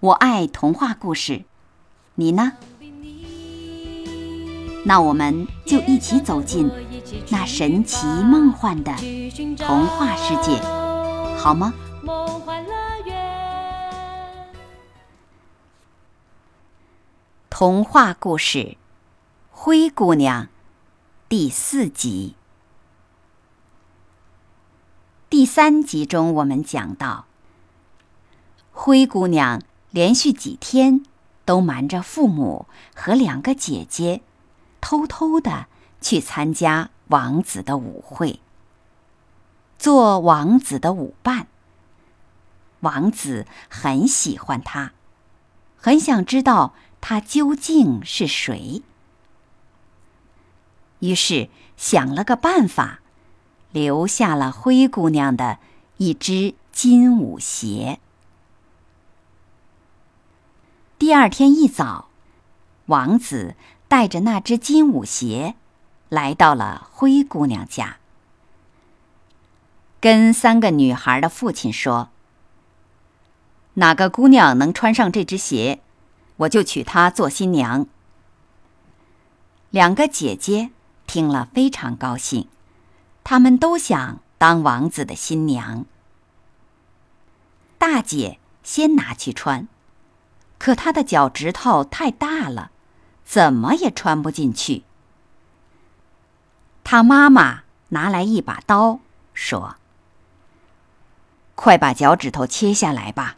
我爱童话故事，你呢？那我们就一起走进那神奇梦幻的童话世界，好吗？童话故事《灰姑娘》第四集。第三集中，我们讲到，灰姑娘连续几天都瞒着父母和两个姐姐，偷偷的去参加王子的舞会，做王子的舞伴。王子很喜欢她，很想知道她究竟是谁，于是想了个办法。留下了灰姑娘的一只金舞鞋。第二天一早，王子带着那只金舞鞋来到了灰姑娘家，跟三个女孩的父亲说：“哪个姑娘能穿上这只鞋，我就娶她做新娘。”两个姐姐听了非常高兴。他们都想当王子的新娘。大姐先拿去穿，可她的脚趾头太大了，怎么也穿不进去。她妈妈拿来一把刀，说：“快把脚趾头切下来吧！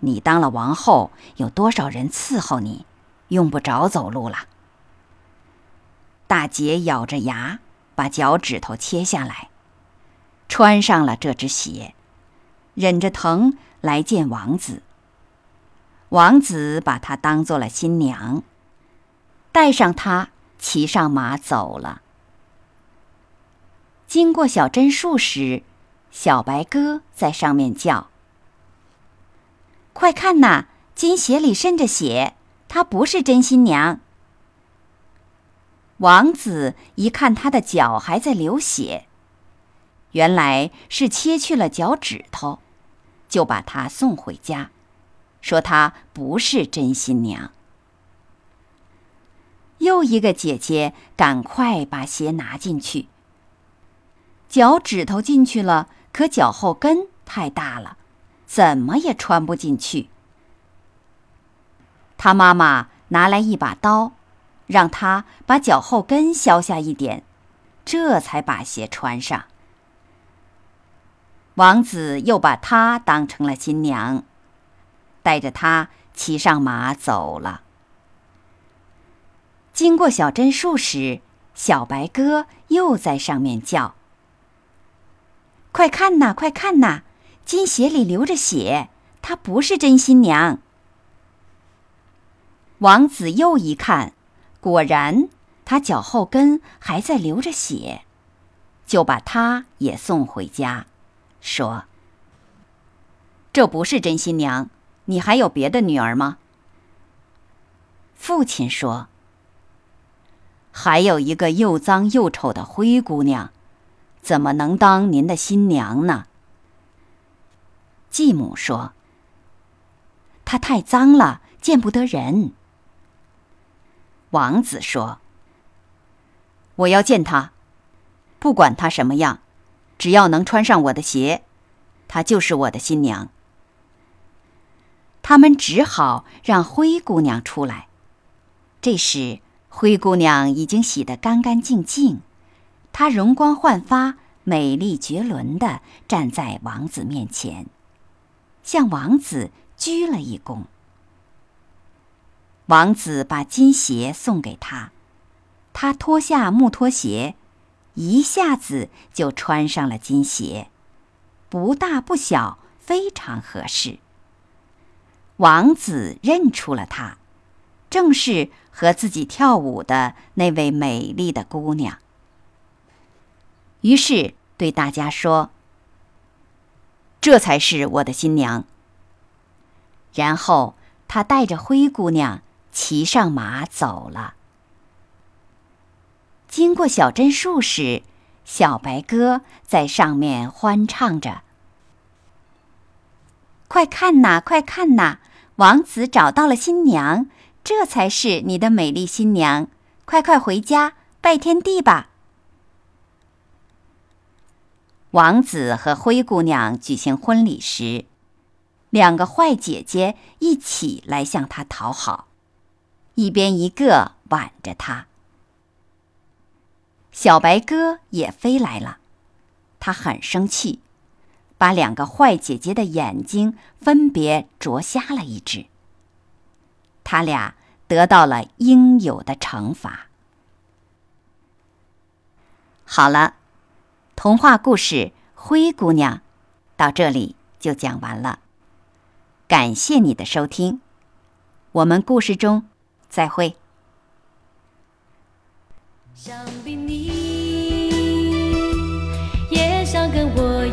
你当了王后，有多少人伺候你，用不着走路了。”大姐咬着牙。把脚趾头切下来，穿上了这只鞋，忍着疼来见王子。王子把她当做了新娘，带上她，骑上马走了。经过小榛树时，小白鸽在上面叫：“快看呐，金鞋里渗着血，她不是真新娘。”王子一看，他的脚还在流血，原来是切去了脚趾头，就把她送回家，说她不是真新娘。又一个姐姐赶快把鞋拿进去，脚趾头进去了，可脚后跟太大了，怎么也穿不进去。他妈妈拿来一把刀。让他把脚后跟削下一点，这才把鞋穿上。王子又把她当成了新娘，带着他骑上马走了。经过小榛树时，小白鸽又在上面叫：“快看呐，快看呐，金鞋里流着血，她不是真新娘。”王子又一看。果然，他脚后跟还在流着血，就把他也送回家，说：“这不是真新娘，你还有别的女儿吗？”父亲说：“还有一个又脏又丑的灰姑娘，怎么能当您的新娘呢？”继母说：“她太脏了，见不得人。”王子说：“我要见她，不管她什么样，只要能穿上我的鞋，她就是我的新娘。”他们只好让灰姑娘出来。这时，灰姑娘已经洗得干干净净，她容光焕发、美丽绝伦的站在王子面前，向王子鞠了一躬。王子把金鞋送给他，他脱下木拖鞋，一下子就穿上了金鞋，不大不小，非常合适。王子认出了她，正是和自己跳舞的那位美丽的姑娘。于是对大家说：“这才是我的新娘。”然后他带着灰姑娘骑上马走了。经过小镇树时，小白鸽在上面欢唱着：“快看呐，快看呐！王子找到了新娘，这才是你的美丽新娘！快快回家拜天地吧！”王子和灰姑娘举行婚礼时，两个坏姐姐一起来向他讨好，一边一个挽着他。小白鸽也飞来了，他很生气，把两个坏姐姐的眼睛分别啄瞎了一只。他俩得到了应有的惩罚。好了，童话故事《灰姑娘》到这里就讲完了。感谢你的收听，我们故事中再会。